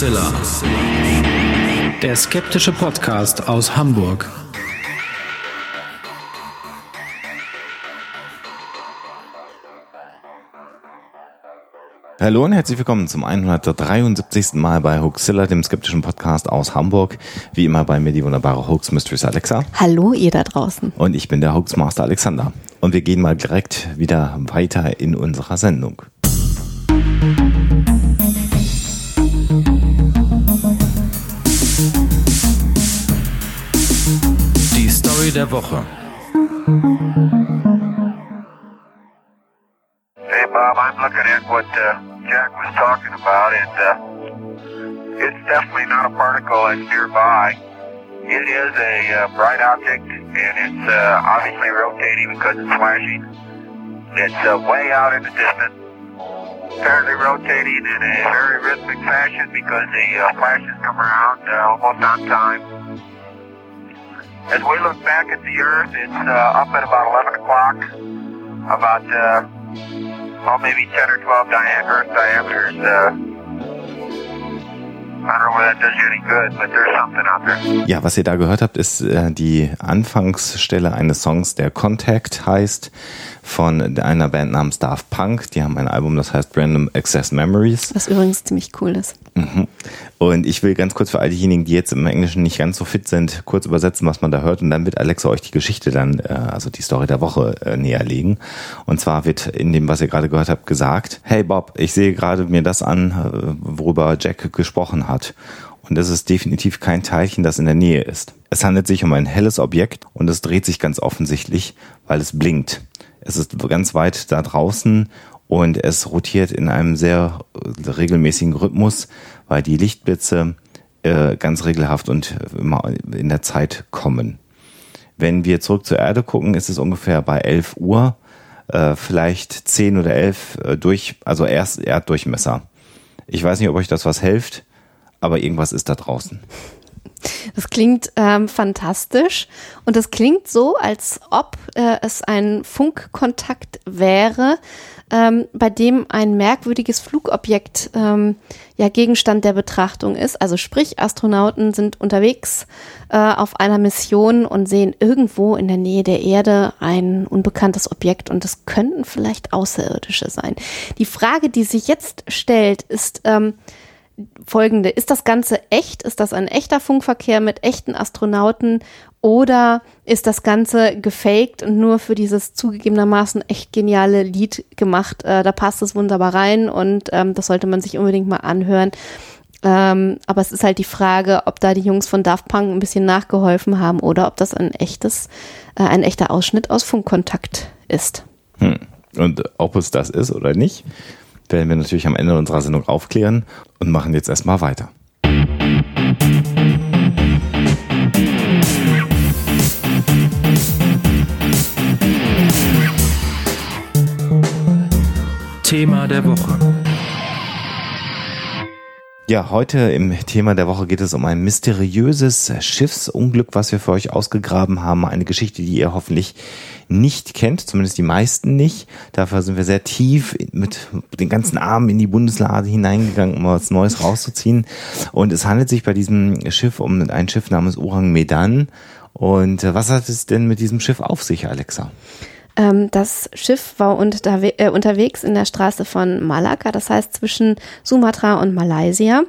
Hoaxilla. Der skeptische Podcast aus Hamburg. Hallo und herzlich willkommen zum 173. Mal bei Hoaxilla, dem skeptischen Podcast aus Hamburg. Wie immer bei mir die wunderbare Hoax Mistress Alexa. Hallo ihr da draußen. Und ich bin der Hoaxmaster Alexander. Und wir gehen mal direkt wieder weiter in unserer Sendung. Die Story der Woche. Hey Bob, I'm looking at what uh, Jack was talking about, and uh, it's definitely not a particle that's nearby. It is a uh, bright object, and it's uh, obviously rotating because it's flashing. It's uh, way out in the distance, apparently rotating in a very rhythmic fashion because the uh, flashes come around almost on time. As we look back at the Earth, it's uh, up at about 11 o'clock, about uh, well, maybe 10 or 12 dia- Earth diameters. Uh. Ja, was ihr da gehört habt, ist äh, die Anfangsstelle eines Songs, der Contact heißt, von einer Band namens Daft Punk. Die haben ein Album, das heißt Random Access Memories. Was übrigens ziemlich cool ist. Mhm. Und ich will ganz kurz für all diejenigen, die jetzt im Englischen nicht ganz so fit sind, kurz übersetzen, was man da hört. Und dann wird Alexa euch die Geschichte dann, äh, also die Story der Woche äh, näher legen. Und zwar wird in dem, was ihr gerade gehört habt, gesagt, hey Bob, ich sehe gerade mir das an, äh, worüber Jack gesprochen hat. Und das ist definitiv kein Teilchen, das in der Nähe ist. Es handelt sich um ein helles Objekt und es dreht sich ganz offensichtlich, weil es blinkt. Es ist ganz weit da draußen und es rotiert in einem sehr äh, regelmäßigen Rhythmus, weil die Lichtblitze äh, ganz regelhaft und immer in der Zeit kommen. Wenn wir zurück zur Erde gucken, ist es ungefähr bei 11 Uhr, äh, vielleicht 10 oder 11 äh, durch, also erst Erddurchmesser. Ich weiß nicht, ob euch das was hilft, aber irgendwas ist da draußen. Das klingt ähm, fantastisch und das klingt so, als ob äh, es ein Funkkontakt wäre, ähm, bei dem ein merkwürdiges Flugobjekt ähm, ja Gegenstand der Betrachtung ist. Also sprich, Astronauten sind unterwegs äh, auf einer Mission und sehen irgendwo in der Nähe der Erde ein unbekanntes Objekt und es könnten vielleicht Außerirdische sein. Die Frage, die sich jetzt stellt, ist ähm, folgende. Ist das Ganze echt? Ist das ein echter Funkverkehr mit echten Astronauten? Oder ist das Ganze gefaked und nur für dieses zugegebenermaßen echt geniale Lied gemacht? Äh, da passt es wunderbar rein und ähm, das sollte man sich unbedingt mal anhören. Ähm, aber es ist halt die Frage, ob da die Jungs von Daft Punk ein bisschen nachgeholfen haben oder ob das ein echtes, äh, ein echter Ausschnitt aus Funkkontakt ist. Hm. Und ob es das ist oder nicht, werden wir natürlich am Ende unserer Sendung aufklären und machen jetzt erstmal weiter. Thema der Woche. Ja, heute im Thema der Woche geht es um ein mysteriöses Schiffsunglück, was wir für euch ausgegraben haben. Eine Geschichte, die ihr hoffentlich nicht kennt, zumindest die meisten nicht. Dafür sind wir sehr tief mit den ganzen Armen in die Bundeslade hineingegangen, um was Neues rauszuziehen. Und es handelt sich bei diesem Schiff um ein Schiff namens Orang Medan. Und äh, was hat es denn mit diesem Schiff auf sich, Alexa? Ähm, das Schiff war unterwe äh, unterwegs in der Straße von Malakka, das heißt zwischen Sumatra und Malaysia.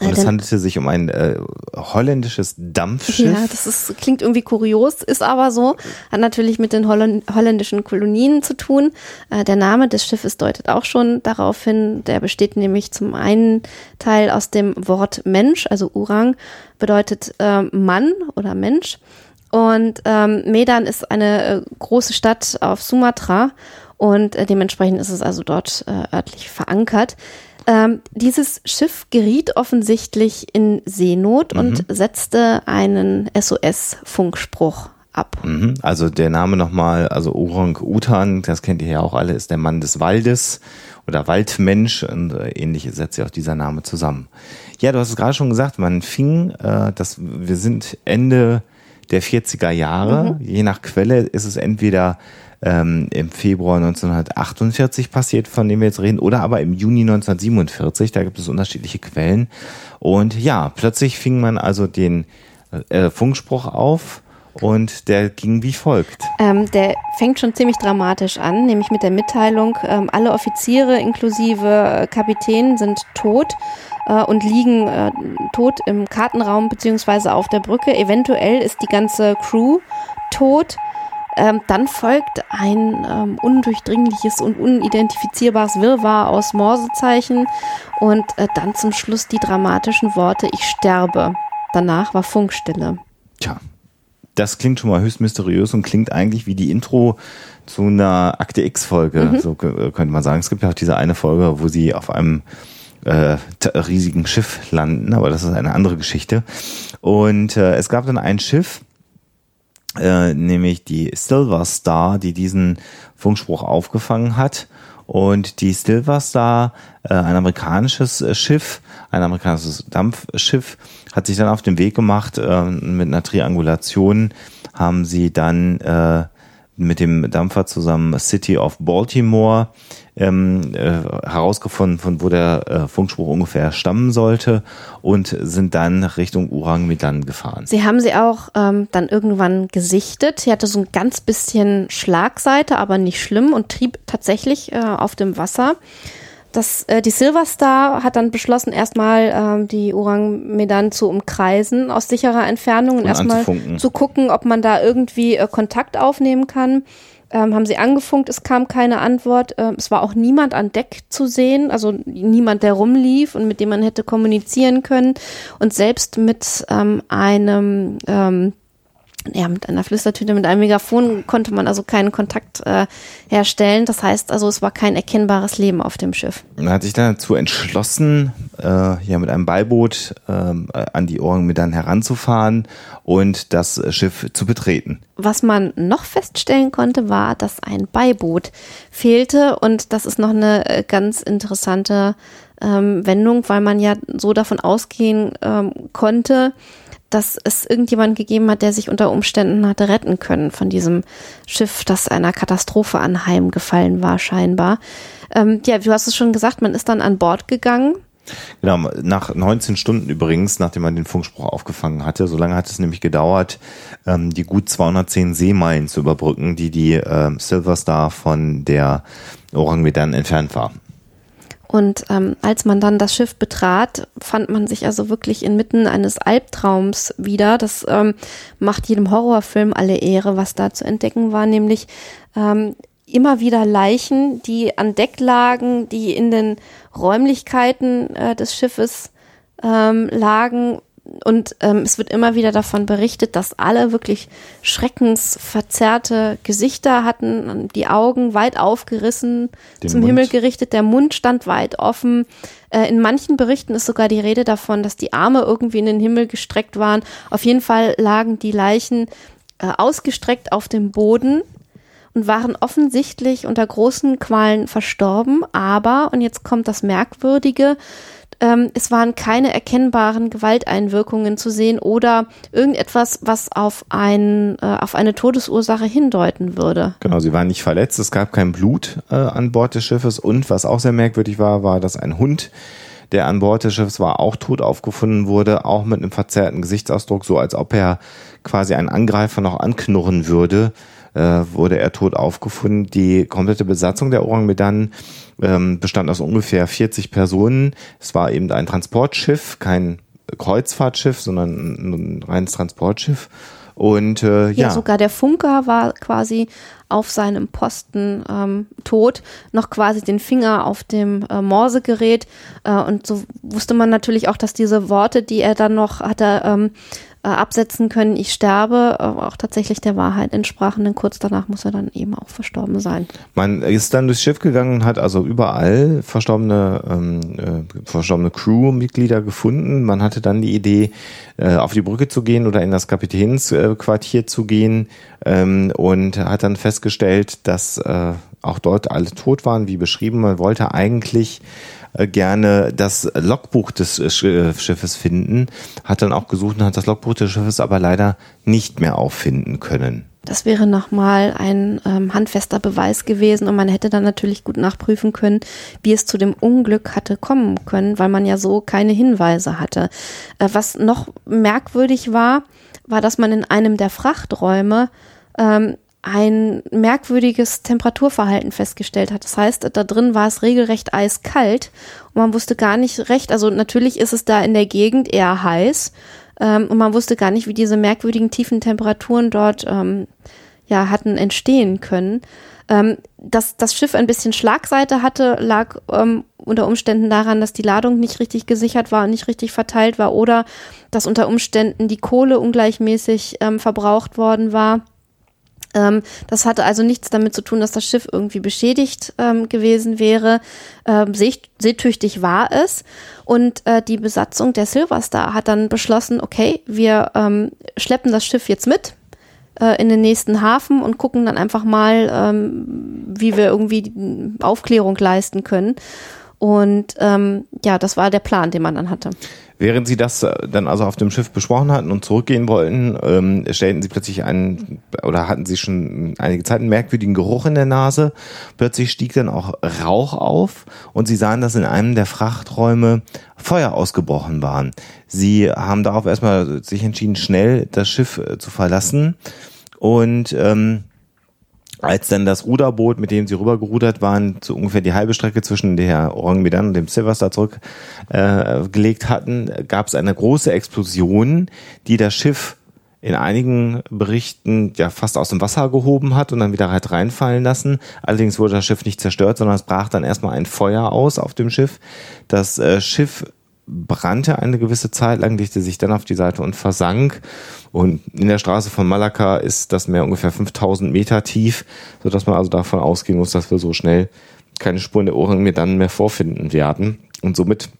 Und Äh, es handelte sich um ein äh, holländisches Dampfschiff. Ja, das ist, klingt irgendwie kurios, ist aber so. Hat natürlich mit den Holland holländischen Kolonien zu tun. Äh, der Name des Schiffes deutet auch schon darauf hin. Der besteht nämlich zum einen Teil aus dem Wort Mensch, also Urang bedeutet äh, Mann oder Mensch. Und ähm, Medan ist eine äh, große Stadt auf Sumatra und äh, dementsprechend ist es also dort äh, örtlich verankert. Ähm, dieses Schiff geriet offensichtlich in Seenot und setzte einen SOS-Funkspruch ab. Mhm. Also der Name nochmal, also Orang Utan, das kennt ihr ja auch alle, ist der Mann des Waldes oder Waldmensch und äh, ähnlich setzt sich auch dieser Name zusammen. Ja, du hast es gerade schon gesagt, man fing, äh, das, wir sind Ende der 40er Jahre. Je nach Quelle ist es entweder ähm, im Februar 1948 passiert, von dem wir jetzt reden, oder aber im Juni 1947. Da gibt es unterschiedliche Quellen. Und ja, plötzlich fing man also den äh, Funkspruch auf und der ging wie folgt. Ähm, der fängt schon ziemlich dramatisch an, nämlich mit der Mitteilung, ähm, alle Offiziere inklusive äh, Kapitän sind tot äh, und liegen äh, tot im Kartenraum beziehungsweise auf der Brücke. Eventuell ist die ganze Crew tot. Ähm, dann folgt ein ähm, undurchdringliches und unidentifizierbares Wirrwarr aus Morsezeichen und äh, dann zum Schluss die dramatischen Worte Ich sterbe. Danach war Funkstille. Tja, das klingt schon mal höchst mysteriös und klingt eigentlich wie die Intro zu einer Akte X-Folge, so k- könnte man sagen. Es gibt ja auch diese eine Folge, wo sie auf einem äh, riesigen Schiff landen, aber das ist eine andere Geschichte. Und äh, es gab dann ein Schiff, äh, nämlich die Silver Star, die diesen Funkspruch aufgefangen hat. Und die Silver Star, äh, ein amerikanisches äh, Schiff, ein amerikanisches Dampfschiff, hat sich dann auf den Weg gemacht äh, mit einer Triangulation, haben sie dann mit dem Dampfer zusammen City of Baltimore ähm, äh, herausgefunden, von wo der äh, Funkspruch ungefähr stammen sollte und sind dann Richtung Urang Medan gefahren. Sie haben sie auch ähm, dann irgendwann gesichtet. Sie hatte so ein ganz bisschen Schlagseite, aber nicht schlimm und trieb tatsächlich äh, auf dem Wasser. Das, äh, die Silver Star hat dann beschlossen, erstmal ähm, die Orang Medan zu umkreisen aus sicherer Entfernung und, Und erstmal zu gucken, ob man da irgendwie äh, Kontakt aufnehmen kann. Ähm, haben sie angefunkt, es kam keine Antwort. Ähm, es war auch niemand an Deck zu sehen, also niemand, der rumlief und mit dem man hätte kommunizieren können. Und selbst mit ähm, einem ähm, ja, mit einer Flüstertüte, mit einem Megafon konnte man also keinen Kontakt äh, herstellen. Das heißt also, es war kein erkennbares Leben auf dem Schiff. Man hat sich dann dazu entschlossen, äh, ja mit einem Beiboot ähm, äh, an die Ohren mit dann heranzufahren und das Schiff zu betreten. Was man noch feststellen konnte, war, dass ein Beiboot fehlte und das ist noch eine äh, ganz interessante ähm, Wendung, weil man ja so davon ausgehen ähm, konnte, dass es irgendjemand gegeben hat, der sich unter Umständen hatte retten können von diesem Schiff, das einer Katastrophe anheimgefallen war, scheinbar. Ähm, ja, du hast es schon gesagt, man ist dann an Bord gegangen. Genau, nach 19 Stunden übrigens, nachdem man den Funkspruch aufgefangen hatte, so lange hat es nämlich gedauert, ähm, die gut 210 Seemeilen zu überbrücken, die die ähm, Silver Star von der Orang Medan entfernt war. Und ähm, als man dann das Schiff betrat, fand man sich also wirklich inmitten eines Albtraums wieder. Das ähm, macht jedem Horrorfilm alle Ehre, was da zu entdecken war, nämlich ähm, immer wieder Leichen, die an Deck lagen, die in den Räumlichkeiten äh, des Schiffes ähm, lagen. Und ähm, es wird immer wieder davon berichtet, dass alle wirklich schreckensverzerrte Gesichter hatten, die Augen weit aufgerissen, Den zum Mund. Himmel gerichtet, der Mund stand weit offen. Äh, in manchen Berichten ist sogar die Rede davon, dass die Arme irgendwie in den Himmel gestreckt waren. Auf jeden Fall lagen die Leichen äh, ausgestreckt auf dem Boden und waren offensichtlich unter großen Qualen verstorben. Aber, und jetzt kommt das Merkwürdige, ähm, es waren keine erkennbaren Gewalteinwirkungen zu sehen oder irgendetwas, was auf, ein, äh, auf eine Todesursache hindeuten würde. Genau, sie waren nicht verletzt, es gab kein Blut äh, an Bord des Schiffes. Und was auch sehr merkwürdig war, war, dass ein Hund, der an Bord des Schiffes war, auch tot aufgefunden wurde, auch mit einem verzerrten Gesichtsausdruck, so als ob er quasi einen Angreifer noch anknurren würde, wurde er tot aufgefunden. Die komplette Besatzung der Orang Medan ähm, bestand aus ungefähr 40 Personen. Es war eben ein Transportschiff, kein Kreuzfahrtschiff, sondern ein reines Transportschiff. Und äh, Ja, ja, sogar der Funker war quasi auf seinem Posten ähm, tot, noch quasi den Finger auf dem äh, Morsegerät. Äh, und so wusste man natürlich auch, dass diese Worte, die er dann noch hatte ähm, äh, absetzen können, ich sterbe, äh, auch tatsächlich der Wahrheit entsprachen, denn kurz danach muss er dann eben auch verstorben sein. Man ist dann durchs Schiff gegangen und hat also überall verstorbene, ähm, äh, verstorbene Crewmitglieder gefunden. Man hatte dann die Idee, äh, auf die Brücke zu gehen oder in das Kapitänsquartier zu gehen ähm, und hat dann festgestellt, dass äh, auch dort alle tot waren, wie beschrieben. Man wollte eigentlich gerne das Logbuch des äh, Schiffes finden, hat dann auch gesucht und hat das Logbuch des Schiffes aber leider nicht mehr auffinden können. Das wäre nochmal ein ähm, handfester Beweis gewesen und man hätte dann natürlich gut nachprüfen können, wie es zu dem Unglück hatte kommen können, weil man ja so keine Hinweise hatte. Äh, was noch merkwürdig war, war, dass man in einem der Frachträume ähm, ein merkwürdiges Temperaturverhalten festgestellt hat. Das heißt, da drin war es regelrecht eiskalt und man wusste gar nicht recht, also natürlich ist es da in der Gegend eher heiß, ähm, und man wusste gar nicht, wie diese merkwürdigen tiefen Temperaturen dort ähm, ja, hatten entstehen können. Ähm, dass das Schiff ein bisschen Schlagseite hatte, lag ähm, unter Umständen daran, dass die Ladung nicht richtig gesichert war und nicht richtig verteilt war oder dass unter Umständen die Kohle ungleichmäßig ähm, verbraucht worden war. Ähm, das hatte also nichts damit zu tun, dass das Schiff irgendwie beschädigt ähm, gewesen wäre. Ähm, seetüchtig war es. Und äh, die Besatzung der Silver Star hat dann beschlossen, okay, wir ähm, schleppen das Schiff jetzt mit äh, in den nächsten Hafen und gucken dann einfach mal, ähm, wie wir irgendwie Aufklärung leisten können. Und ähm, ja, das war der Plan, den man dann hatte. Während sie das äh, dann also auf dem Schiff besprochen hatten und zurückgehen wollten, ähm, stellten sie plötzlich einen, oder hatten sie schon einige Zeit einen merkwürdigen Geruch in der Nase. Plötzlich stieg dann auch Rauch auf und sie sahen, dass in einem der Frachträume Feuer ausgebrochen waren. Sie haben darauf erstmal sich entschieden, schnell das Schiff äh, zu verlassen und ähm, als dann das Ruderboot, mit dem sie rübergerudert waren, zu ungefähr die halbe Strecke zwischen der Orang Medan und dem Silverstar zurückgelegt äh, hatten, gab es eine große Explosion, die das Schiff in einigen Berichten ja fast aus dem Wasser gehoben hat und dann wieder halt reinfallen lassen. Allerdings wurde das Schiff nicht zerstört, sondern es brach dann erstmal ein Feuer aus auf dem Schiff. Das äh, Schiff brannte eine gewisse Zeit lang, legte sich dann auf die Seite und versank. Und in der Straße von Malakka ist das Meer ungefähr 5000 Meter tief, sodass man also davon ausgehen muss, dass wir so schnell keine Spuren der Ohren mehr dann mehr vorfinden werden. Und somit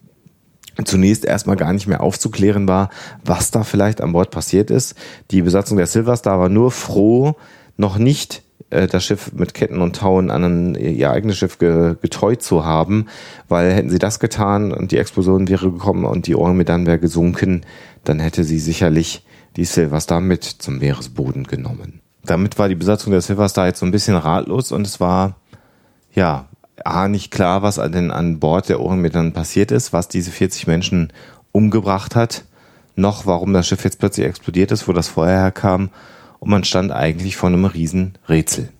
zunächst erstmal gar nicht mehr aufzuklären war, was da vielleicht an Bord passiert ist. Die Besatzung der Silverstar war nur froh, noch nicht äh, das Schiff mit Ketten und Tauen an ein, ihr eigenes Schiff ge, geteut zu haben, weil hätten sie das getan und die Explosion wäre gekommen und die Ormedan wäre gesunken, dann hätte sie sicherlich die Silverstar mit zum Meeresboden genommen. Damit war die Besatzung der Silverstar jetzt so ein bisschen ratlos und es war, ja, A, nicht klar, was denn an Bord der Ohrenmetern passiert ist, was diese 40 Menschen umgebracht hat, noch warum das Schiff jetzt plötzlich explodiert ist, wo das Feuer herkam und man stand eigentlich vor einem riesen Rätsel.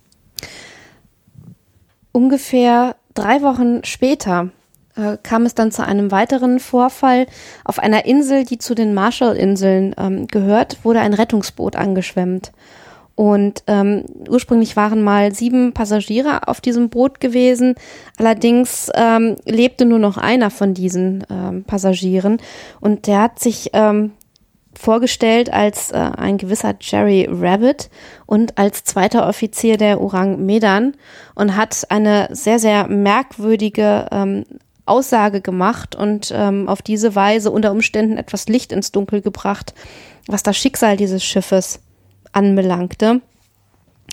Ungefähr drei Wochen später äh, kam es dann zu einem weiteren Vorfall. Auf einer Insel, die zu den Marshall-Inseln ähm, gehört, wurde ein Rettungsboot angeschwemmt. Und ähm, ursprünglich waren mal sieben Passagiere auf diesem Boot gewesen. Allerdings ähm, lebte nur noch einer von diesen ähm, Passagieren. Und der hat sich ähm, vorgestellt als äh, ein gewisser Jerry Rabbit und als zweiter Offizier der Orang Medan und hat eine sehr, sehr merkwürdige ähm, Aussage gemacht und ähm, auf diese Weise unter Umständen etwas Licht ins Dunkel gebracht, was das Schicksal dieses Schiffes anbelangte.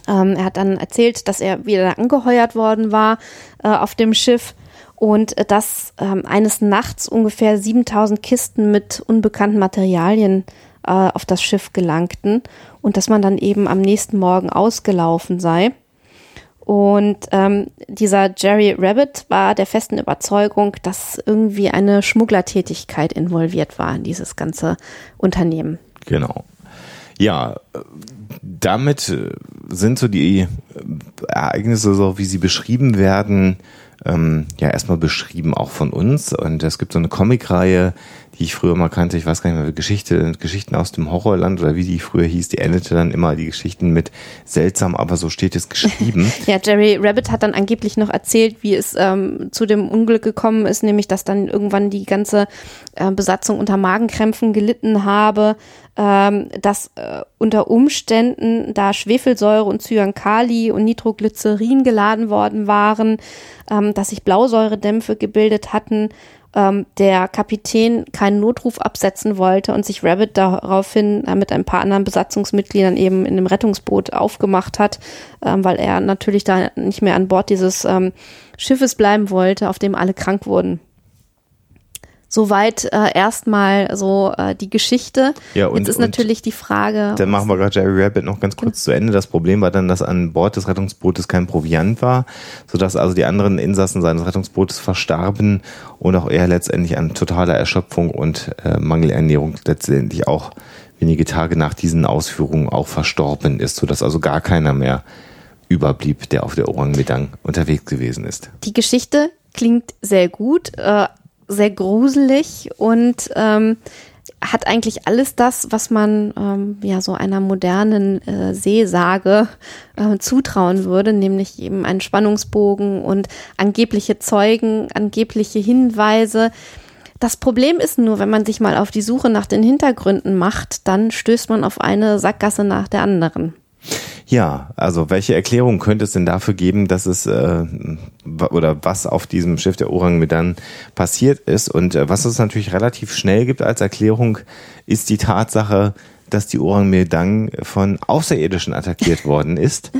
Ähm, er hat dann erzählt, dass er wieder angeheuert worden war äh, auf dem Schiff und äh, dass ähm, eines Nachts ungefähr 7000 Kisten mit unbekannten Materialien äh, auf das Schiff gelangten und dass man dann eben am nächsten Morgen ausgelaufen sei. Und ähm, dieser Jerry Rabbit war der festen Überzeugung, dass irgendwie eine Schmugglertätigkeit involviert war in dieses ganze Unternehmen. Genau. Ja, damit sind so die Ereignisse, so wie sie beschrieben werden, ähm, ja erstmal beschrieben auch von uns. Und es gibt so eine Comicreihe, die ich früher mal kannte, ich weiß gar nicht mehr, Geschichte, Geschichten aus dem Horrorland oder wie die früher hieß, die endete dann immer die Geschichten mit seltsam, aber so steht es geschrieben. ja, Jerry Rabbit hat dann angeblich noch erzählt, wie es ähm, zu dem Unglück gekommen ist, nämlich dass dann irgendwann die ganze äh, Besatzung unter Magenkrämpfen gelitten habe, ähm, dass äh, unter Umständen da Schwefelsäure und Cyankali und Nitroglycerin geladen worden waren, ähm, dass sich Blausäuredämpfe gebildet hatten, ähm, der Kapitän keinen Notruf absetzen wollte und sich Rabbit daraufhin mit ein paar anderen Besatzungsmitgliedern eben in dem Rettungsboot aufgemacht hat, ähm, weil er natürlich da nicht mehr an Bord dieses ähm, Schiffes bleiben wollte, auf dem alle krank wurden. Soweit äh, erstmal so äh, die Geschichte. Ja, und- Jetzt ist natürlich die Frage. Dann machen wir gerade Jerry Rabbit noch ganz kurz zu Ende. Das Problem war dann, dass an Bord des Rettungsbootes kein Proviant war, sodass also die anderen Insassen seines Rettungsbootes verstarben und auch er letztendlich an totaler Erschöpfung und äh, Mangelernährung letztendlich auch wenige Tage nach diesen Ausführungen auch verstorben ist, sodass also gar keiner mehr überblieb, der auf der Orang Medang unterwegs gewesen ist. Die Geschichte klingt sehr gut, äh, sehr gruselig und ähm, hat eigentlich alles das, was man ähm, ja so einer modernen äh, Seesage äh, zutrauen würde, nämlich eben einen Spannungsbogen und angebliche Zeugen, angebliche Hinweise. Das Problem ist nur, wenn man sich mal auf die Suche nach den Hintergründen macht, dann stößt man auf eine Sackgasse nach der anderen. Ja, also welche Erklärung könnte es denn dafür geben, dass es äh, oder was auf diesem Schiff der Orang Medan passiert ist? Und äh, was es natürlich relativ schnell gibt als Erklärung, ist die Tatsache, dass die Orang Medang von Außerirdischen attackiert worden ist.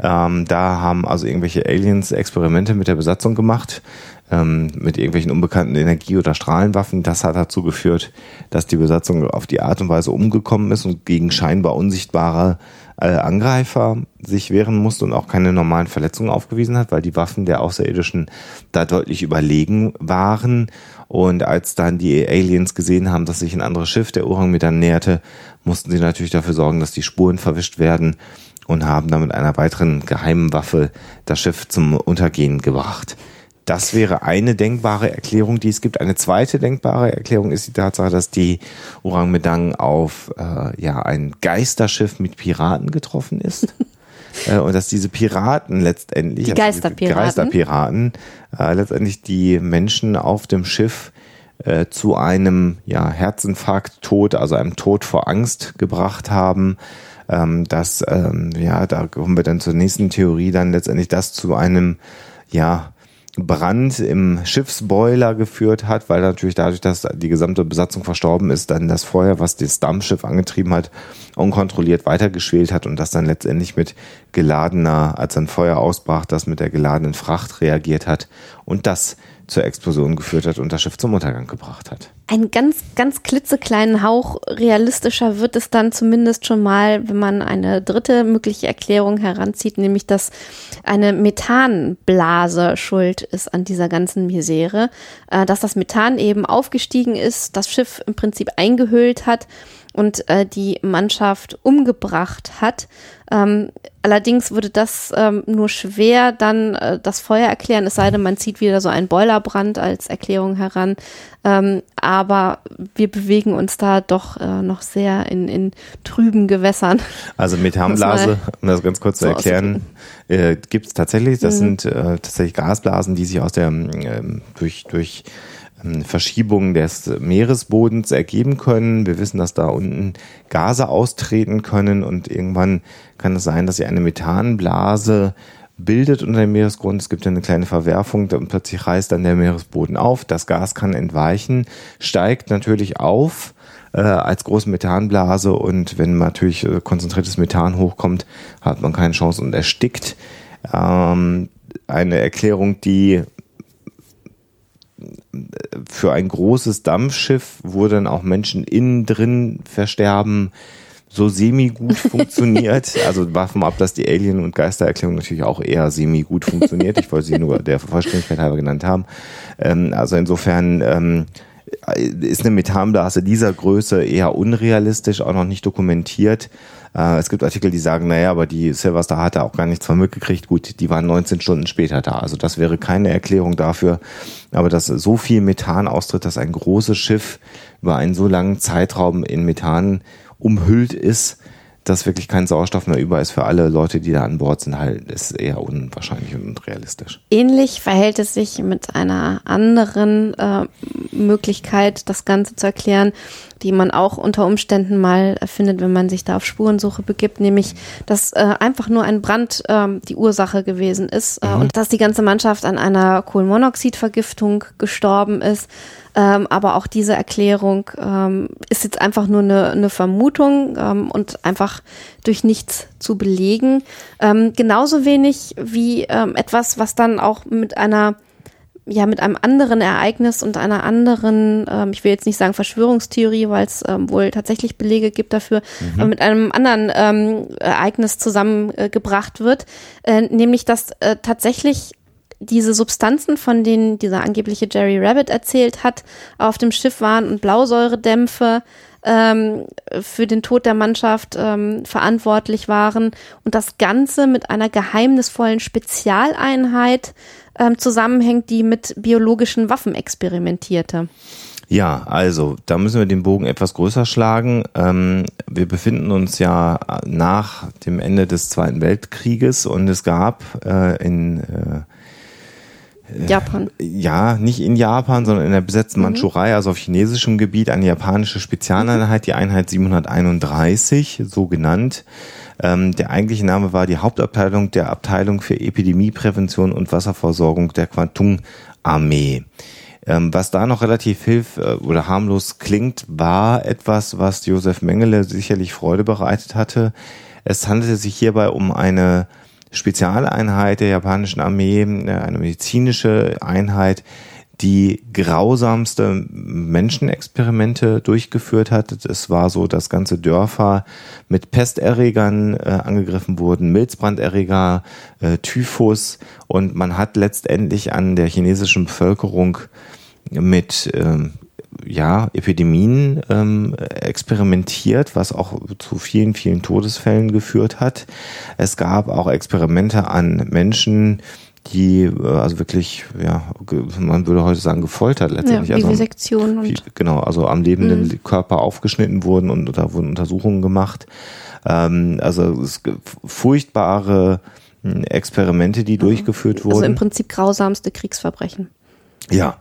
Ähm, da haben also irgendwelche Aliens Experimente mit der Besatzung gemacht, ähm, mit irgendwelchen unbekannten Energie- oder Strahlenwaffen. Das hat dazu geführt, dass die Besatzung auf die Art und Weise umgekommen ist und gegen scheinbar unsichtbare äh, Angreifer sich wehren musste und auch keine normalen Verletzungen aufgewiesen hat, weil die Waffen der Außerirdischen da deutlich überlegen waren. Und als dann die Aliens gesehen haben, dass sich ein anderes Schiff der Orang Medan näherte, mussten sie natürlich dafür sorgen, dass die Spuren verwischt werden und haben dann mit einer weiteren geheimen Waffe das Schiff zum Untergehen gebracht. Das wäre eine denkbare Erklärung, die es gibt. Eine zweite denkbare Erklärung ist die Tatsache, dass die Orang Medang auf äh, ja ein Geisterschiff mit Piraten getroffen ist. Äh, und dass diese Piraten letztendlich, Die also Geisterpiraten. Geisterpiraten äh, letztendlich die Menschen auf dem Schiff äh, zu einem ja, Herzinfarkt, Tod, also einem Tod vor Angst gebracht haben. Ähm, dass, ähm, ja, da kommen wir dann zur nächsten Theorie, dann letztendlich das zu einem, ja, Brand im Schiffsboiler geführt hat, weil natürlich dadurch, dass die gesamte Besatzung verstorben ist, dann das Feuer, was das Dampfschiff angetrieben hat, unkontrolliert weitergeschwelt hat und das dann letztendlich mit geladener, als ein Feuer ausbrach, das mit der geladenen Fracht reagiert hat und das zur Explosion geführt hat und das Schiff zum Untergang gebracht hat. Ein ganz, ganz klitzekleinen Hauch realistischer wird es dann zumindest schon mal, wenn man eine dritte mögliche Erklärung heranzieht, nämlich dass eine Methanblase schuld ist an dieser ganzen Misere, äh, dass das Methan eben aufgestiegen ist, das Schiff im Prinzip eingehüllt hat und äh, die Mannschaft umgebracht hat. Ähm, allerdings würde das ähm, nur schwer dann äh, das Feuer erklären, es sei denn, man zieht wieder so einen Boilerbrand als Erklärung heran. Ähm, aber wir bewegen uns da doch äh, noch sehr in, in trüben Gewässern. Also Methanblase, um das ganz kurz zu so erklären, äh, gibt es tatsächlich. Mhm. Das sind äh, tatsächlich Gasblasen, die sich aus der ähm, durch durch ähm, Verschiebung des Meeresbodens ergeben können. Wir wissen, dass da unten Gase austreten können und irgendwann kann es sein, dass sie eine Methanblase bildet unter dem Meeresgrund. Es gibt eine kleine Verwerfung und plötzlich reißt dann der Meeresboden auf. Das Gas kann entweichen, steigt natürlich auf äh, als große Methanblase und wenn natürlich äh, konzentriertes Methan hochkommt, hat man keine Chance und erstickt. Ähm, eine Erklärung, die für ein großes Dampfschiff, wo dann auch Menschen innen drin versterben, so semi-gut funktioniert. Also warten wir ab, dass die Alien- und Geistererklärung natürlich auch eher semi-gut funktioniert. Ich wollte sie nur der Vollständigkeit halber genannt haben. Ähm, also insofern ähm, ist eine Methanblase dieser Größe eher unrealistisch, auch noch nicht dokumentiert. Äh, es gibt Artikel, die sagen, naja, aber die Silverstar hatte auch gar nichts von mitgekriegt. Gut, die waren 19 Stunden später da. Also das wäre keine Erklärung dafür. Aber dass so viel Methan austritt, dass ein großes Schiff über einen so langen Zeitraum in Methan umhüllt ist, dass wirklich kein Sauerstoff mehr über ist für alle Leute, die da an Bord sind, halt ist eher unwahrscheinlich und unrealistisch. Ähnlich verhält es sich mit einer anderen äh, Möglichkeit, das Ganze zu erklären, die man auch unter Umständen mal findet, wenn man sich da auf Spurensuche begibt, nämlich, dass äh, einfach nur ein Brand ähm, die Ursache gewesen ist äh, und dass die ganze Mannschaft an einer Kohlenmonoxidvergiftung gestorben ist. Ähm, aber auch diese Erklärung ähm, ist jetzt einfach nur eine, eine Vermutung ähm, und einfach durch nichts zu belegen. Ähm, genauso wenig wie ähm, etwas, was dann auch mit einer ja mit einem anderen Ereignis und einer anderen, ähm, ich will jetzt nicht sagen Verschwörungstheorie, weil es ähm, wohl tatsächlich Belege gibt dafür, mhm. aber mit einem anderen ähm, Ereignis zusammengebracht äh, wird, äh, nämlich dass äh, tatsächlich diese Substanzen, von denen dieser angebliche Jerry Rabbit erzählt hat, auf dem Schiff waren und Blausäuredämpfe ähm, für den Tod der Mannschaft ähm, verantwortlich waren und das Ganze mit einer geheimnisvollen Spezialeinheit ähm, zusammenhängt, die mit biologischen Waffen experimentierte. Ja, also da müssen wir den Bogen etwas größer schlagen. Ähm, wir befinden uns ja nach dem Ende des Zweiten Weltkrieges und es gab äh, in äh, Japan. Ja, nicht in Japan, sondern in der besetzten mhm. Mandschurei, also auf chinesischem Gebiet, eine japanische Spezialeinheit, die Einheit 731, so genannt. Ähm, der eigentliche Name war die Hauptabteilung der Abteilung für Epidemieprävention und Wasserversorgung der Kwantung-Armee. Ähm, was da noch relativ hilf äh, oder harmlos klingt, war etwas, was Josef Mengele sicherlich Freude bereitet hatte. Es handelte sich hierbei um eine Spezialeinheit der japanischen Armee, äh, eine medizinische Einheit, die grausamste Menschenexperimente durchgeführt hat. Es war so, dass ganze Dörfer mit Pesterregern äh, angegriffen wurden, Milzbranderreger, äh, Typhus und man hat letztendlich an der chinesischen Bevölkerung mit ähm, ja, Epidemien ähm, experimentiert, was auch zu vielen, vielen Todesfällen geführt hat. Es gab auch Experimente an Menschen, die äh, also wirklich, ja, man würde heute sagen, gefoltert letztendlich. Ja, also, Vivisektion und genau, also am lebenden mhm. Körper aufgeschnitten wurden und da wurden Untersuchungen gemacht. Ähm, also es furchtbare hm, Experimente, die mhm. durchgeführt wurden. Also im Prinzip grausamste Kriegsverbrechen. Ja.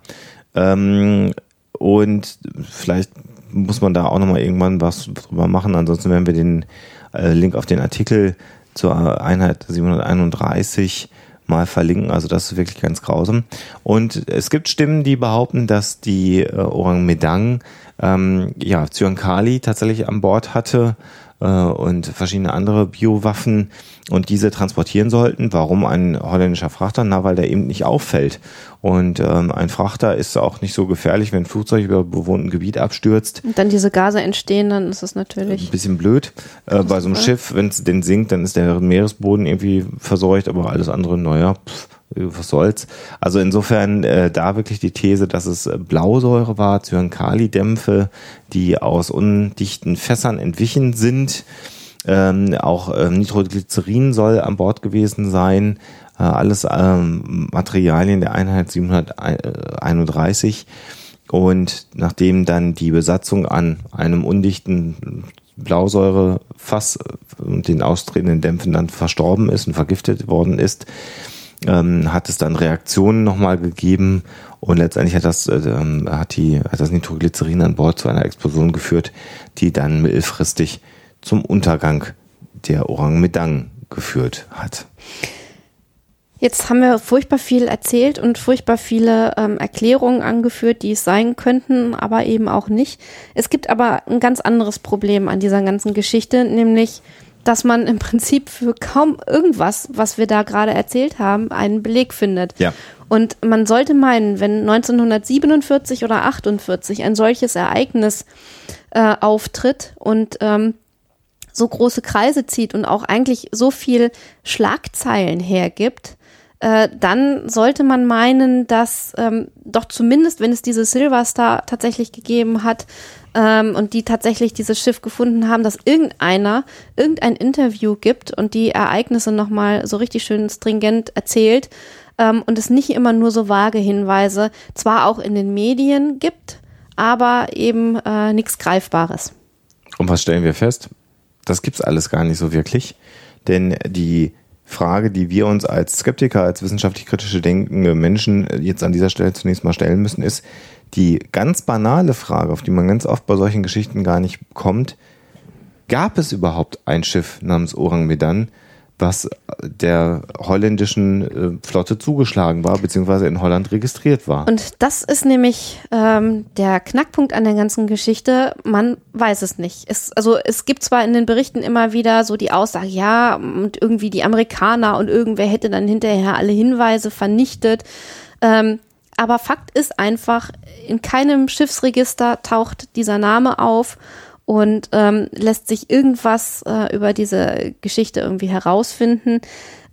Ähm, und vielleicht muss man da auch nochmal irgendwann was drüber machen. Ansonsten werden wir den äh, Link auf den Artikel zur Einheit 731 mal verlinken. Also das ist wirklich ganz grausam. Und es gibt Stimmen, die behaupten, dass die äh, Orang Medang ähm, ja, Zyankali tatsächlich an Bord hatte äh, und verschiedene andere Biowaffen und diese transportieren sollten. Warum ein holländischer Frachter? Na, weil der eben nicht auffällt. Und ähm, ein Frachter ist auch nicht so gefährlich, wenn ein Flugzeug über bewohnten Gebiet abstürzt. Und dann diese Gase entstehen, dann ist es natürlich. Ein bisschen blöd. Äh, bei so einem Schiff, wenn es den sinkt, dann ist der Meeresboden irgendwie verseucht, aber alles andere, naja, pff, was soll's. Also insofern äh, da wirklich die These, dass es Blausäure war, Zyankali-Dämpfe, die aus undichten Fässern entwichen sind. Ähm, auch ähm, Nitroglycerin soll an Bord gewesen sein. Äh, alles ähm, Materialien der Einheit 731. Und nachdem dann die Besatzung an einem undichten Blausäurefass und den austretenden Dämpfen dann verstorben ist und vergiftet worden ist, ähm, hat es dann Reaktionen nochmal gegeben und letztendlich hat das, äh, hat die, hat das Nitroglycerin an Bord zu einer Explosion geführt, die dann mittelfristig zum Untergang der Orang Medang geführt hat. Jetzt haben wir furchtbar viel erzählt und furchtbar viele ähm, Erklärungen angeführt, die es sein könnten, aber eben auch nicht. Es gibt aber ein ganz anderes Problem an dieser ganzen Geschichte, nämlich, dass man im Prinzip für kaum irgendwas, was wir da gerade erzählt haben, einen Beleg findet. Ja. Und man sollte meinen, wenn 1947 oder 48 ein solches Ereignis äh, auftritt und ähm, so große Kreise zieht und auch eigentlich so viel Schlagzeilen hergibt, äh, dann sollte man meinen, dass ähm, doch zumindest, wenn es diese Silverstar tatsächlich gegeben hat ähm, und die tatsächlich dieses Schiff gefunden haben, dass irgendeiner irgendein Interview gibt und die Ereignisse nochmal so richtig schön stringent erzählt ähm, und es nicht immer nur so vage Hinweise zwar auch in den Medien gibt, aber eben äh, nichts Greifbares. Und was stellen wir fest? Das gibt's alles gar nicht so wirklich, denn die Frage, die wir uns als Skeptiker, als wissenschaftlich kritische denkende Menschen jetzt an dieser Stelle zunächst mal stellen müssen, ist die ganz banale Frage, auf die man ganz oft bei solchen Geschichten gar nicht kommt. Gab es überhaupt ein Schiff namens Orang Medan, was der holländischen äh, Flotte zugeschlagen war, beziehungsweise in Holland registriert war. Und das ist nämlich ähm, der Knackpunkt an der ganzen Geschichte. Man weiß es nicht. Es, also es gibt zwar in den Berichten immer wieder so die Aussage, ja, und irgendwie die Amerikaner und irgendwer hätte dann hinterher alle Hinweise vernichtet. Ähm, aber Fakt ist einfach, in keinem Schiffsregister taucht dieser Name auf und ähm, lässt sich irgendwas äh, über diese Geschichte irgendwie herausfinden.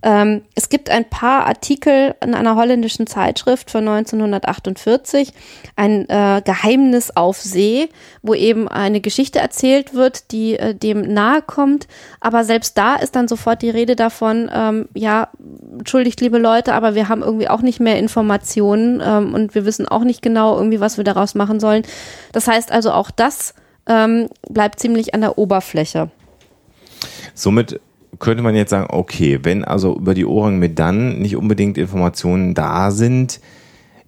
Ähm, es gibt ein paar Artikel in einer holländischen Zeitschrift von 1948, ein äh, Geheimnis auf See, wo eben eine Geschichte erzählt wird, die äh, dem nahe kommt. Aber selbst da ist dann sofort die Rede davon, ähm, ja, entschuldigt, liebe Leute, aber wir haben irgendwie auch nicht mehr Informationen ähm, und wir wissen auch nicht genau irgendwie, was wir daraus machen sollen. Das heißt also auch das ähm, bleibt ziemlich an der Oberfläche. Somit könnte man jetzt sagen, okay, wenn also über die Orang Medan nicht unbedingt Informationen da sind,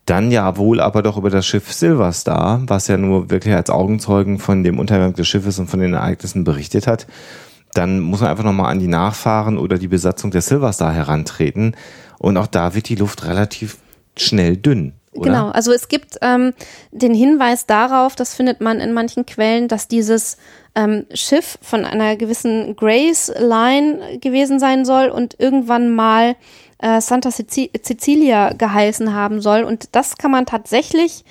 dann ja wohl aber doch über das Schiff Silver Star, was ja nur wirklich als Augenzeugen von dem Untergang des Schiffes und von den Ereignissen berichtet hat, dann muss man einfach nochmal an die Nachfahren oder die Besatzung der Silver Star herantreten. Und auch da wird die Luft relativ schnell dünn. Oder? Genau, also es gibt ähm, den Hinweis darauf, das findet man in manchen Quellen, dass dieses ähm, Schiff von einer gewissen Grace Line gewesen sein soll und irgendwann mal äh, Santa Cecilia geheißen haben soll. Und das kann man tatsächlich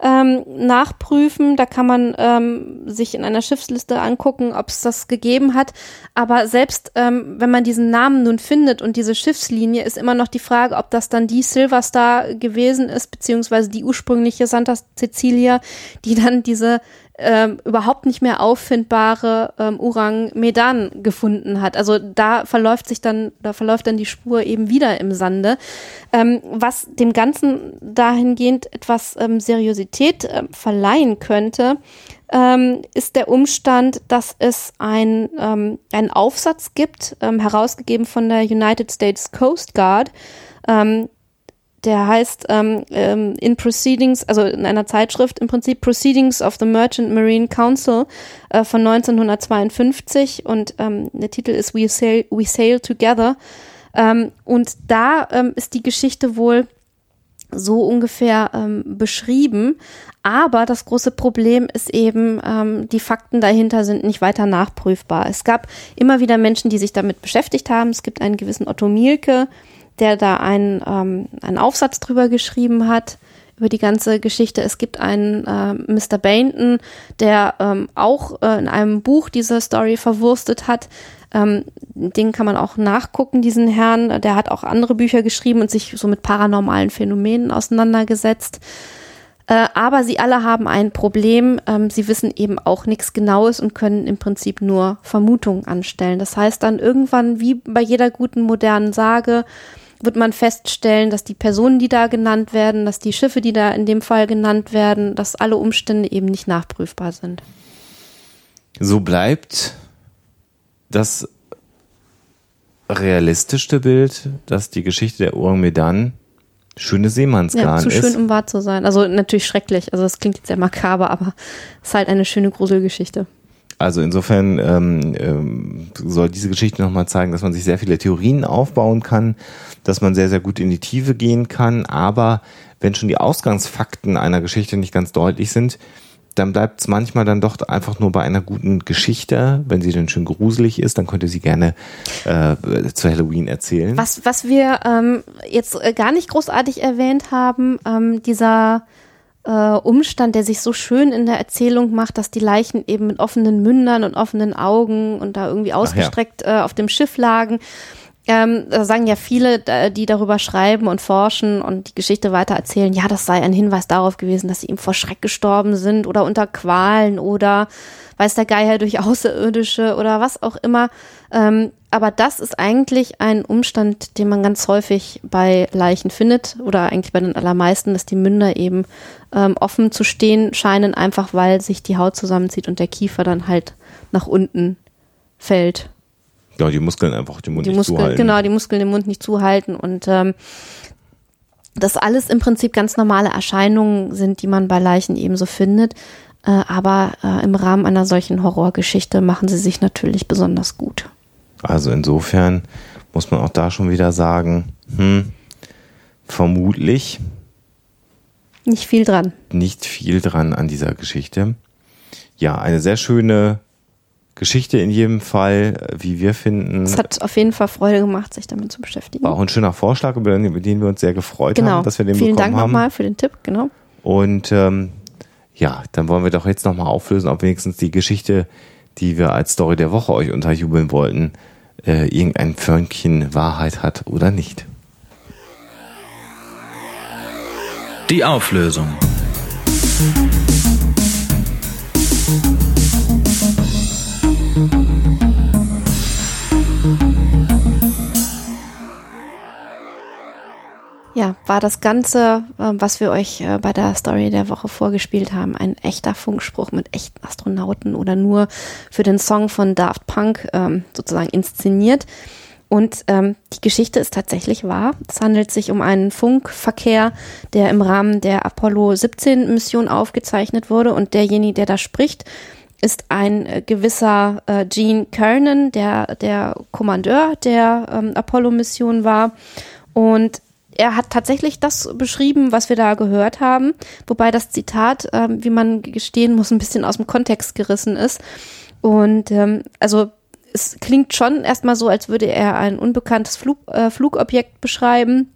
ähm, nachprüfen. Da kann man ähm, sich in einer Schiffsliste angucken, ob es das gegeben hat. Aber selbst ähm, wenn man diesen Namen nun findet und diese Schiffslinie, ist immer noch die Frage, ob das dann die Silver Star gewesen ist, beziehungsweise die ursprüngliche Santa Cecilia, die dann diese ähm, überhaupt nicht mehr auffindbare ähm, Urang Medan gefunden hat. Also da verläuft sich dann, da verläuft dann die Spur eben wieder im Sande, ähm, was dem Ganzen dahingehend etwas ähm, Seriosität äh, verleihen könnte. Ähm, ist der Umstand, dass es ein, ähm, einen Aufsatz gibt, ähm, herausgegeben von der United States Coast Guard, ähm, der heißt ähm, ähm, in Proceedings, also in einer Zeitschrift im Prinzip Proceedings of the Merchant Marine Council äh, von 1952 und ähm, der Titel ist We Sail, We Sail Together. Ähm, und da ähm, ist die Geschichte wohl so ungefähr ähm, beschrieben. Aber das große Problem ist eben, ähm, die Fakten dahinter sind nicht weiter nachprüfbar. Es gab immer wieder Menschen, die sich damit beschäftigt haben. Es gibt einen gewissen Otto Mielke, der da einen, ähm, einen Aufsatz drüber geschrieben hat über die ganze Geschichte. Es gibt einen äh, Mr. Bainton, der ähm, auch äh, in einem Buch diese Story verwurstet hat. Ähm, den kann man auch nachgucken, diesen Herrn. Der hat auch andere Bücher geschrieben und sich so mit paranormalen Phänomenen auseinandergesetzt. Äh, aber sie alle haben ein Problem. Ähm, sie wissen eben auch nichts Genaues und können im Prinzip nur Vermutungen anstellen. Das heißt dann irgendwann, wie bei jeder guten modernen Sage, wird man feststellen, dass die Personen, die da genannt werden, dass die Schiffe, die da in dem Fall genannt werden, dass alle Umstände eben nicht nachprüfbar sind. So bleibt das realistischste Bild, dass die Geschichte der Orang Medan schöne Seemannsgarn ja, zu ist. schön, um wahr zu sein. Also natürlich schrecklich. Also das klingt jetzt sehr makaber, aber es ist halt eine schöne Gruselgeschichte. Also insofern ähm, ähm, soll diese Geschichte nochmal zeigen, dass man sich sehr viele Theorien aufbauen kann, dass man sehr, sehr gut in die Tiefe gehen kann, aber wenn schon die Ausgangsfakten einer Geschichte nicht ganz deutlich sind, dann bleibt es manchmal dann doch einfach nur bei einer guten Geschichte. Wenn sie dann schön gruselig ist, dann könnte sie gerne äh, zu Halloween erzählen. Was, was wir ähm, jetzt äh, gar nicht großartig erwähnt haben, ähm, dieser äh, Umstand, der sich so schön in der Erzählung macht, dass die Leichen eben mit offenen Mündern und offenen Augen und da irgendwie ausgestreckt ja. äh, auf dem Schiff lagen. Ähm, da sagen ja viele, die darüber schreiben und forschen und die Geschichte weiter erzählen, ja, das sei ein Hinweis darauf gewesen, dass sie ihm vor Schreck gestorben sind oder unter Qualen oder weiß der Geier durch Außerirdische oder was auch immer. Ähm, aber das ist eigentlich ein Umstand, den man ganz häufig bei Leichen findet oder eigentlich bei den allermeisten, dass die Münder eben ähm, offen zu stehen scheinen, einfach weil sich die Haut zusammenzieht und der Kiefer dann halt nach unten fällt. Ja, die Muskeln einfach den Mund die nicht Muskeln, zuhalten. Genau, die Muskeln den Mund nicht zuhalten und ähm, das alles im Prinzip ganz normale Erscheinungen sind, die man bei Leichen ebenso findet. Äh, aber äh, im Rahmen einer solchen Horrorgeschichte machen sie sich natürlich besonders gut. Also insofern muss man auch da schon wieder sagen, hm, vermutlich nicht viel dran. Nicht viel dran an dieser Geschichte. Ja, eine sehr schöne Geschichte in jedem Fall, äh, wie wir finden. Es hat auf jeden Fall Freude gemacht, sich damit zu beschäftigen. War auch ein schöner Vorschlag, über den, über den wir uns sehr gefreut genau. haben, dass wir den Vielen bekommen Dank haben. nochmal für den Tipp, genau. Und ähm, ja, dann wollen wir doch jetzt nochmal auflösen, ob wenigstens die Geschichte, die wir als Story der Woche euch unterjubeln wollten, äh, irgendein Förnchen Wahrheit hat oder nicht. Die Auflösung. Ja, war das Ganze, äh, was wir euch äh, bei der Story der Woche vorgespielt haben, ein echter Funkspruch mit echten Astronauten oder nur für den Song von Daft Punk ähm, sozusagen inszeniert. Und ähm, die Geschichte ist tatsächlich wahr. Es handelt sich um einen Funkverkehr, der im Rahmen der Apollo 17 Mission aufgezeichnet wurde. Und derjenige, der da spricht, ist ein äh, gewisser äh, Gene Kernan, der der Kommandeur der ähm, Apollo-Mission war. Und er hat tatsächlich das beschrieben, was wir da gehört haben, wobei das Zitat, ähm, wie man gestehen muss, ein bisschen aus dem Kontext gerissen ist. Und ähm, also es klingt schon erstmal so, als würde er ein unbekanntes Flug, äh, Flugobjekt beschreiben.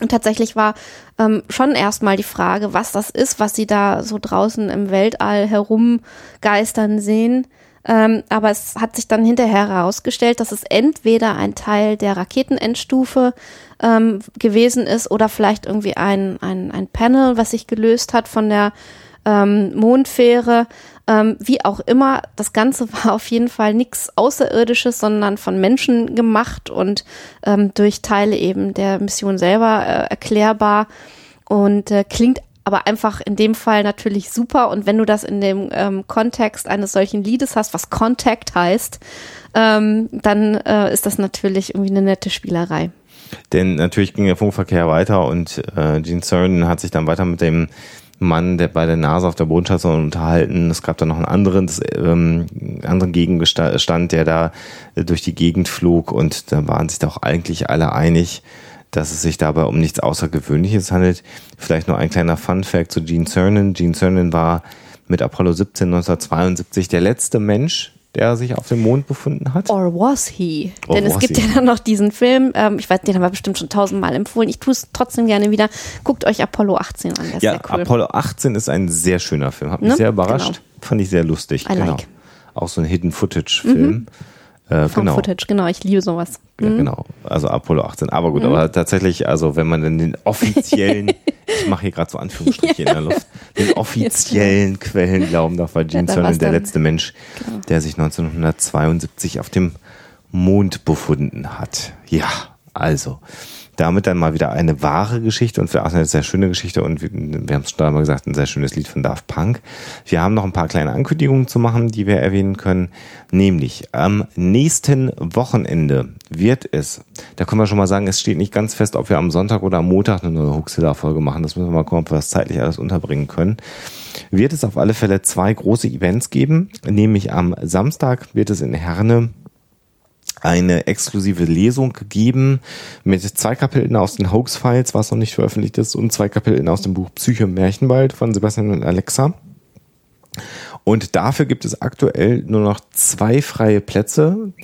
Und tatsächlich war ähm, schon erstmal die Frage, was das ist, was sie da so draußen im Weltall herumgeistern sehen. Ähm, aber es hat sich dann hinterher herausgestellt, dass es entweder ein Teil der Raketenendstufe ähm, gewesen ist oder vielleicht irgendwie ein, ein, ein Panel, was sich gelöst hat von der ähm, Mondfähre. Ähm, wie auch immer, das Ganze war auf jeden Fall nichts Außerirdisches, sondern von Menschen gemacht und ähm, durch Teile eben der Mission selber äh, erklärbar und äh, klingt aber einfach in dem Fall natürlich super. Und wenn du das in dem ähm, Kontext eines solchen Liedes hast, was Contact heißt, ähm, dann äh, ist das natürlich irgendwie eine nette Spielerei. Denn natürlich ging der Funkverkehr weiter und äh, Gene Cernan hat sich dann weiter mit dem Mann, der bei der NASA auf der Bodenstation unterhalten. Es gab dann noch einen anderen, ähm, anderen Gegenstand, der da äh, durch die Gegend flog und da waren sich doch eigentlich alle einig, dass es sich dabei um nichts Außergewöhnliches handelt. Vielleicht nur ein kleiner Fun Fact zu Gene Cernan. Gene Cernan war mit Apollo 17 1972 der letzte Mensch, der sich auf dem Mond befunden hat. Or was he? Or Denn es was gibt he? ja dann noch diesen Film, ähm, ich weiß, den haben wir bestimmt schon tausendmal empfohlen. Ich tue es trotzdem gerne wieder. Guckt euch Apollo 18 an, ja, cool. Apollo 18 ist ein sehr schöner Film. Hat mich Ne? sehr überrascht. Genau. Fand ich sehr lustig. I genau. like. Mhm. Auch so ein Hidden Footage-Film. Äh, Found genau. Footage, genau, ich liebe sowas. Ja, genau. Also Apollo 18. Aber gut, aber tatsächlich, also wenn man dann den offiziellen, ich mache hier gerade so Anführungsstriche in der Luft, den offiziellen Quellen glauben darf, war Gene da Cernan der letzte Mensch, der sich 1972 auf dem Mond befunden hat. Ja, also. Damit dann mal wieder eine wahre Geschichte und für Arsenal eine sehr schöne Geschichte und wir, wir haben es schon einmal gesagt, ein sehr schönes Lied von Daft Punk. Wir haben noch ein paar kleine Ankündigungen zu machen, die wir erwähnen können. Nämlich am nächsten Wochenende wird es, da können wir schon mal sagen, es steht nicht ganz fest, ob wir am Sonntag oder am Montag eine neue Huxilla-Folge machen. Das müssen wir mal gucken, ob wir das zeitlich alles unterbringen können. Wird es auf alle Fälle zwei große Events geben, nämlich am Samstag wird es in Herne eine exklusive Lesung gegeben mit zwei Kapiteln aus den Hoax-Files, was noch nicht veröffentlicht ist, und zwei Kapiteln aus dem Buch Psyche im Märchenwald von Sebastian und Alexa. Und dafür gibt es aktuell nur noch zwei freie Plätze.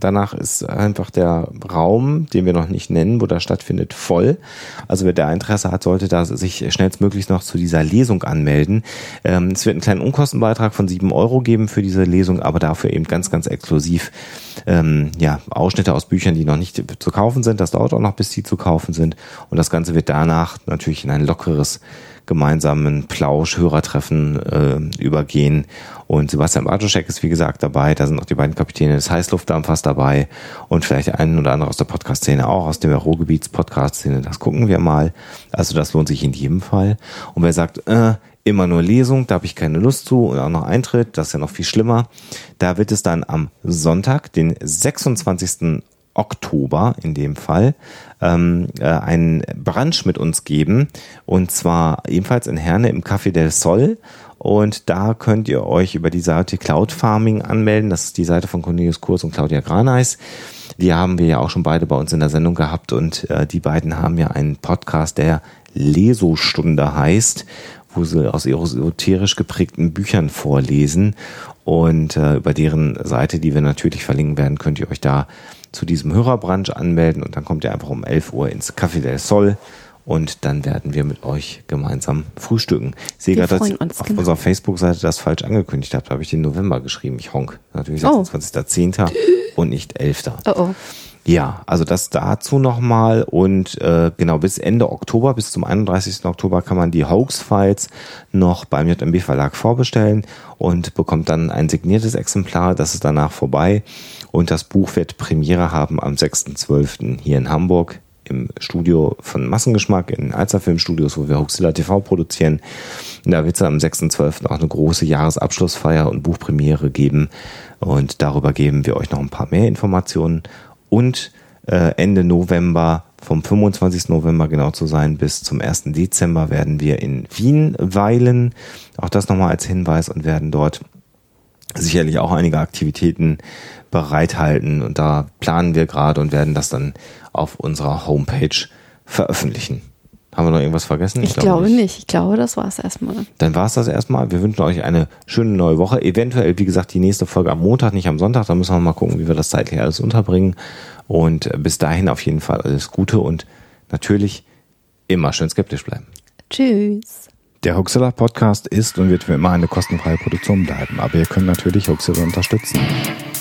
Danach ist einfach der Raum, den wir noch nicht nennen, wo das stattfindet, voll. Also wer da Interesse hat, sollte da sich schnellstmöglich noch zu dieser Lesung anmelden. Ähm, es wird einen kleinen Unkostenbeitrag von sieben Euro geben für diese Lesung, aber dafür eben ganz, ganz exklusiv ähm, ja, Ausschnitte aus Büchern, die noch nicht zu kaufen sind. Das dauert auch noch, bis die zu kaufen sind. Und das Ganze wird danach natürlich in ein lockeres gemeinsamen Plausch, Hörertreffen äh, übergehen. Und Sebastian Bartoschek ist wie gesagt dabei. Da sind auch die beiden Kapitäne des Heißluftdampfers dabei und vielleicht einen oder andere aus der Podcast-Szene auch, aus der Ruhrgebiets-Podcast-Szene. Das gucken wir mal. Also das lohnt sich in jedem Fall. Und wer sagt, äh, immer nur Lesung, da habe ich keine Lust zu und auch noch Eintritt, das ist ja noch viel schlimmer. Da wird es dann am Sonntag, den 26. Oktober in dem Fall, ähm, äh, einen Brunch mit uns geben. Und zwar ebenfalls in Herne im Café del Sol. Und da könnt ihr euch über die Seite Cloud Farming anmelden. Das ist die Seite von Cornelius Kurs und Claudia Graneis. Die haben wir ja auch schon beide bei uns in der Sendung gehabt. Und äh, die beiden haben ja einen Podcast, der Lesostunde heißt, wo sie aus esoterisch geprägten Büchern vorlesen. Und äh, über deren Seite, die wir natürlich verlinken werden, könnt ihr euch da zu diesem Hörerbranch anmelden und dann kommt ihr einfach um 11 Uhr ins Café del Sol und dann werden wir mit euch gemeinsam frühstücken. Ich sehe gerade, dass ihr auf genau. unserer Facebook-Seite das falsch angekündigt habt. Da habe ich den November geschrieben. Ich honk. Natürlich 26.10. Oh. und nicht 11. Oh oh. Ja, also das dazu nochmal und äh, genau bis Ende Oktober, bis zum 31. Oktober kann man die Hoax-Files noch beim JMB Verlag vorbestellen und bekommt dann ein signiertes Exemplar, das ist danach vorbei und das Buch wird Premiere haben am 6.12. hier in Hamburg im Studio von Massengeschmack in Alzer Filmstudios, wo wir Hoaxilla TV produzieren. Da wird es am 6.12. auch eine große Jahresabschlussfeier und Buchpremiere geben und darüber geben wir euch noch ein paar mehr Informationen und äh, Ende November, vom 25. November genau zu sein, bis zum 1. Dezember werden wir in Wien weilen. Auch das nochmal als Hinweis und werden dort sicherlich auch einige Aktivitäten bereithalten. Und da planen wir gerade und werden das dann auf unserer Homepage veröffentlichen. Haben wir noch irgendwas vergessen? Ich, ich glaube, glaube nicht. nicht. Ich glaube, das war es erstmal. Dann war es das erstmal. Wir wünschen euch eine schöne neue Woche. Eventuell, wie gesagt, die nächste Folge am Montag, nicht am Sonntag. Da müssen wir mal gucken, wie wir das zeitlich alles unterbringen. Und bis dahin auf jeden Fall alles Gute und natürlich immer schön skeptisch bleiben. Tschüss. Der Hoaxilla Podcast ist und wird für immer eine kostenfreie Produktion bleiben. Aber ihr könnt natürlich Hoaxilla unterstützen.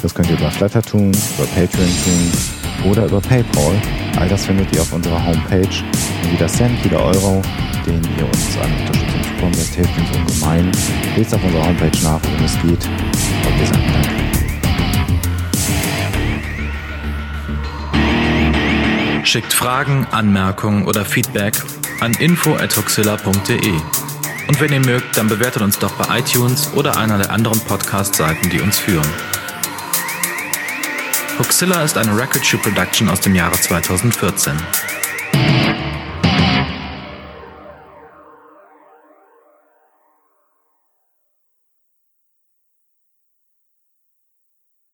Das könnt ihr über Flatter tun, über Patreon tun oder über PayPal. All das findet ihr auf unserer Homepage. Und jeder Cent, jeder Euro, den ihr uns an Unterstützung zukommen lässt, hilft uns ungemein. Lest auf unserer Homepage nach, worum es geht. Und wir sagen Danke. Schickt Fragen, Anmerkungen oder Feedback an info.huxilla.de. Und wenn ihr mögt, dann bewertet uns doch bei iTunes oder einer der anderen Podcast-Seiten, die uns führen. Hoxilla ist eine Record Shoe Production aus dem Jahre 2014.